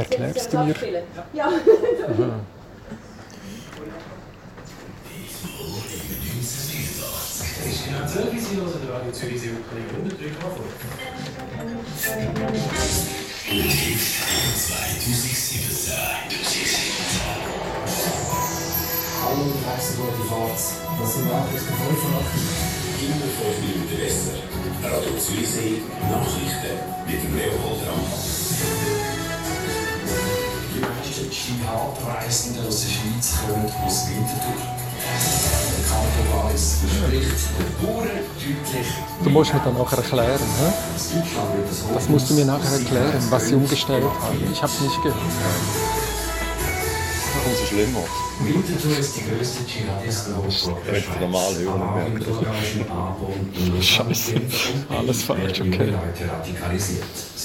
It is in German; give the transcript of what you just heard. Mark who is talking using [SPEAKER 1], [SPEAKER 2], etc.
[SPEAKER 1] Erklärst du mir?
[SPEAKER 2] Ja.
[SPEAKER 1] Aha.
[SPEAKER 3] Television oder Radio Zürich sind Kollegen 103,5.
[SPEAKER 4] Hallo, ich heiße Gordon Fatz. Das sind Nachrichten von Frankreich.
[SPEAKER 5] Immer fünf Minuten besser. Radio Zürichsee, Nachrichten mit dem Leopold Ramp.
[SPEAKER 4] Meisten Skihabrreisenden aus der Schweiz kommen aus Winterthur. Der Kanton Wallis verspricht den Bauern deutlich
[SPEAKER 1] Du musst mir dann nachher erklären. Hä?
[SPEAKER 4] Das
[SPEAKER 1] musst du mir nachher erklären, was sie umgestellt haben. Ich habe es nicht gehört.
[SPEAKER 6] Umso schlimmer.
[SPEAKER 4] Winterthur ist die größte Dschihadistenhochburg der
[SPEAKER 6] du normal
[SPEAKER 4] Schweiz.
[SPEAKER 6] hören
[SPEAKER 1] Scheiße. Alles falsch, okay.